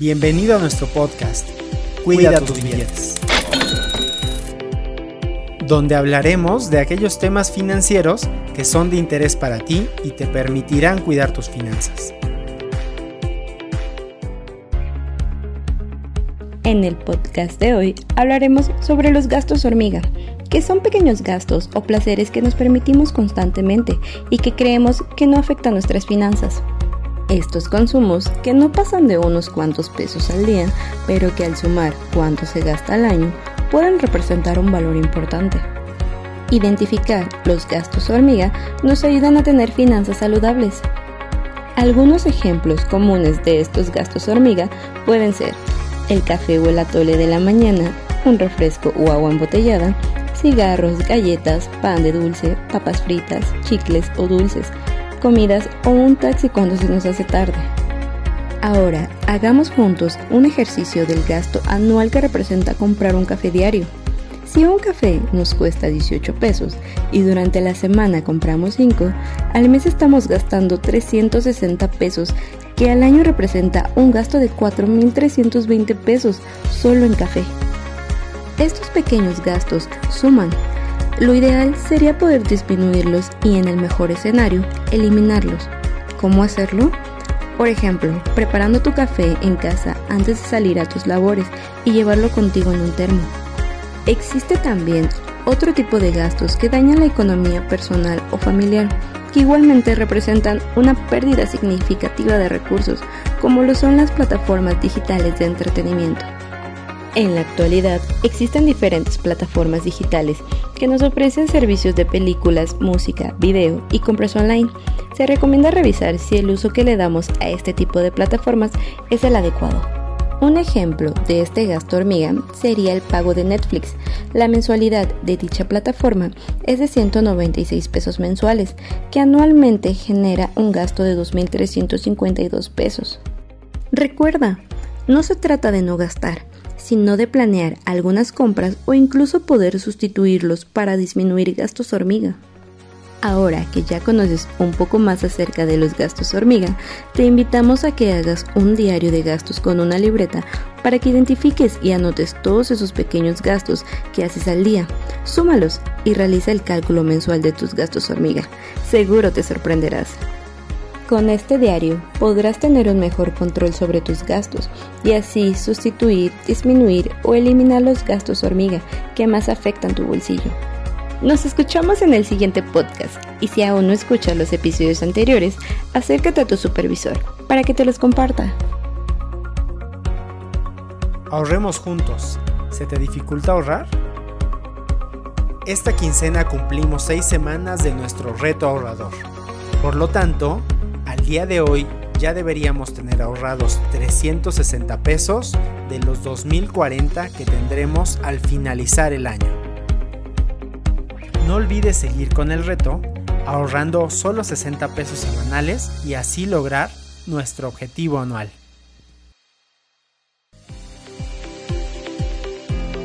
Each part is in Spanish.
Bienvenido a nuestro podcast, Cuida, tus billetes, donde hablaremos de aquellos temas financieros que son de interés para ti y te permitirán cuidar tus finanzas. En el podcast de hoy hablaremos sobre los gastos hormiga, que son pequeños gastos o placeres que nos permitimos constantemente y que creemos que no afectan nuestras finanzas. Estos consumos, que no pasan de unos cuantos pesos al día, pero que al sumar cuánto se gasta al año, pueden representar un valor importante. Identificar los gastos hormiga nos ayudan a tener finanzas saludables. Algunos ejemplos comunes de estos gastos hormiga pueden ser el café o el atole de la mañana, un refresco o agua embotellada, cigarros, galletas, pan de dulce, papas fritas, chicles o dulces, comidas o un taxi cuando se nos hace tarde. Ahora, hagamos juntos un ejercicio del gasto anual que representa comprar un café diario. Si un café nos cuesta 18 pesos y durante la semana compramos 5, al mes estamos gastando 360 pesos, que al año representa un gasto de 4.320 pesos solo en café. Estos pequeños gastos suman lo ideal sería poder disminuirlos y en el mejor escenario, eliminarlos. ¿Cómo hacerlo? Por ejemplo, preparando tu café en casa antes de salir a tus labores y llevarlo contigo en un termo. Existe también otro tipo de gastos que dañan la economía personal o familiar, que igualmente representan una pérdida significativa de recursos, como lo son las plataformas digitales de entretenimiento. En la actualidad existen diferentes plataformas digitales que nos ofrecen servicios de películas, música, video y compras online. Se recomienda revisar si el uso que le damos a este tipo de plataformas es el adecuado. Un ejemplo de este gasto hormiga sería el pago de Netflix. La mensualidad de dicha plataforma es de 196 pesos mensuales, que anualmente genera un gasto de 2.352 pesos. Recuerda, no se trata de no gastar, sino de planear algunas compras o incluso poder sustituirlos para disminuir gastos hormiga. Ahora que ya conoces un poco más acerca de los gastos hormiga, te invitamos a que hagas un diario de gastos con una libreta para que identifiques y anotes todos esos pequeños gastos que haces al día. Súmalos y realiza el cálculo mensual de tus gastos hormiga. Seguro te sorprenderás. Con este diario podrás tener un mejor control sobre tus gastos y así sustituir, disminuir o eliminar los gastos hormiga que más afectan tu bolsillo. Nos escuchamos en el siguiente podcast y si aún no escuchas los episodios anteriores, acércate a tu supervisor para que te los comparta. Ahorremos juntos. ¿Se te dificulta ahorrar? Esta quincena cumplimos seis semanas de nuestro reto ahorrador. Por lo tanto, al día de hoy ya deberíamos tener ahorrados 360 pesos de los 2040 que tendremos al finalizar el año. No olvides seguir con el reto ahorrando solo 60 pesos semanales y así lograr nuestro objetivo anual.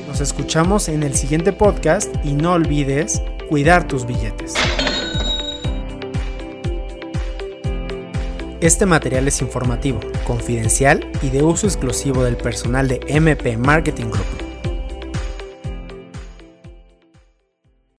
Nos escuchamos en el siguiente podcast y no olvides cuidar tus billetes. Este material es informativo, confidencial y de uso exclusivo del personal de MP Marketing Group.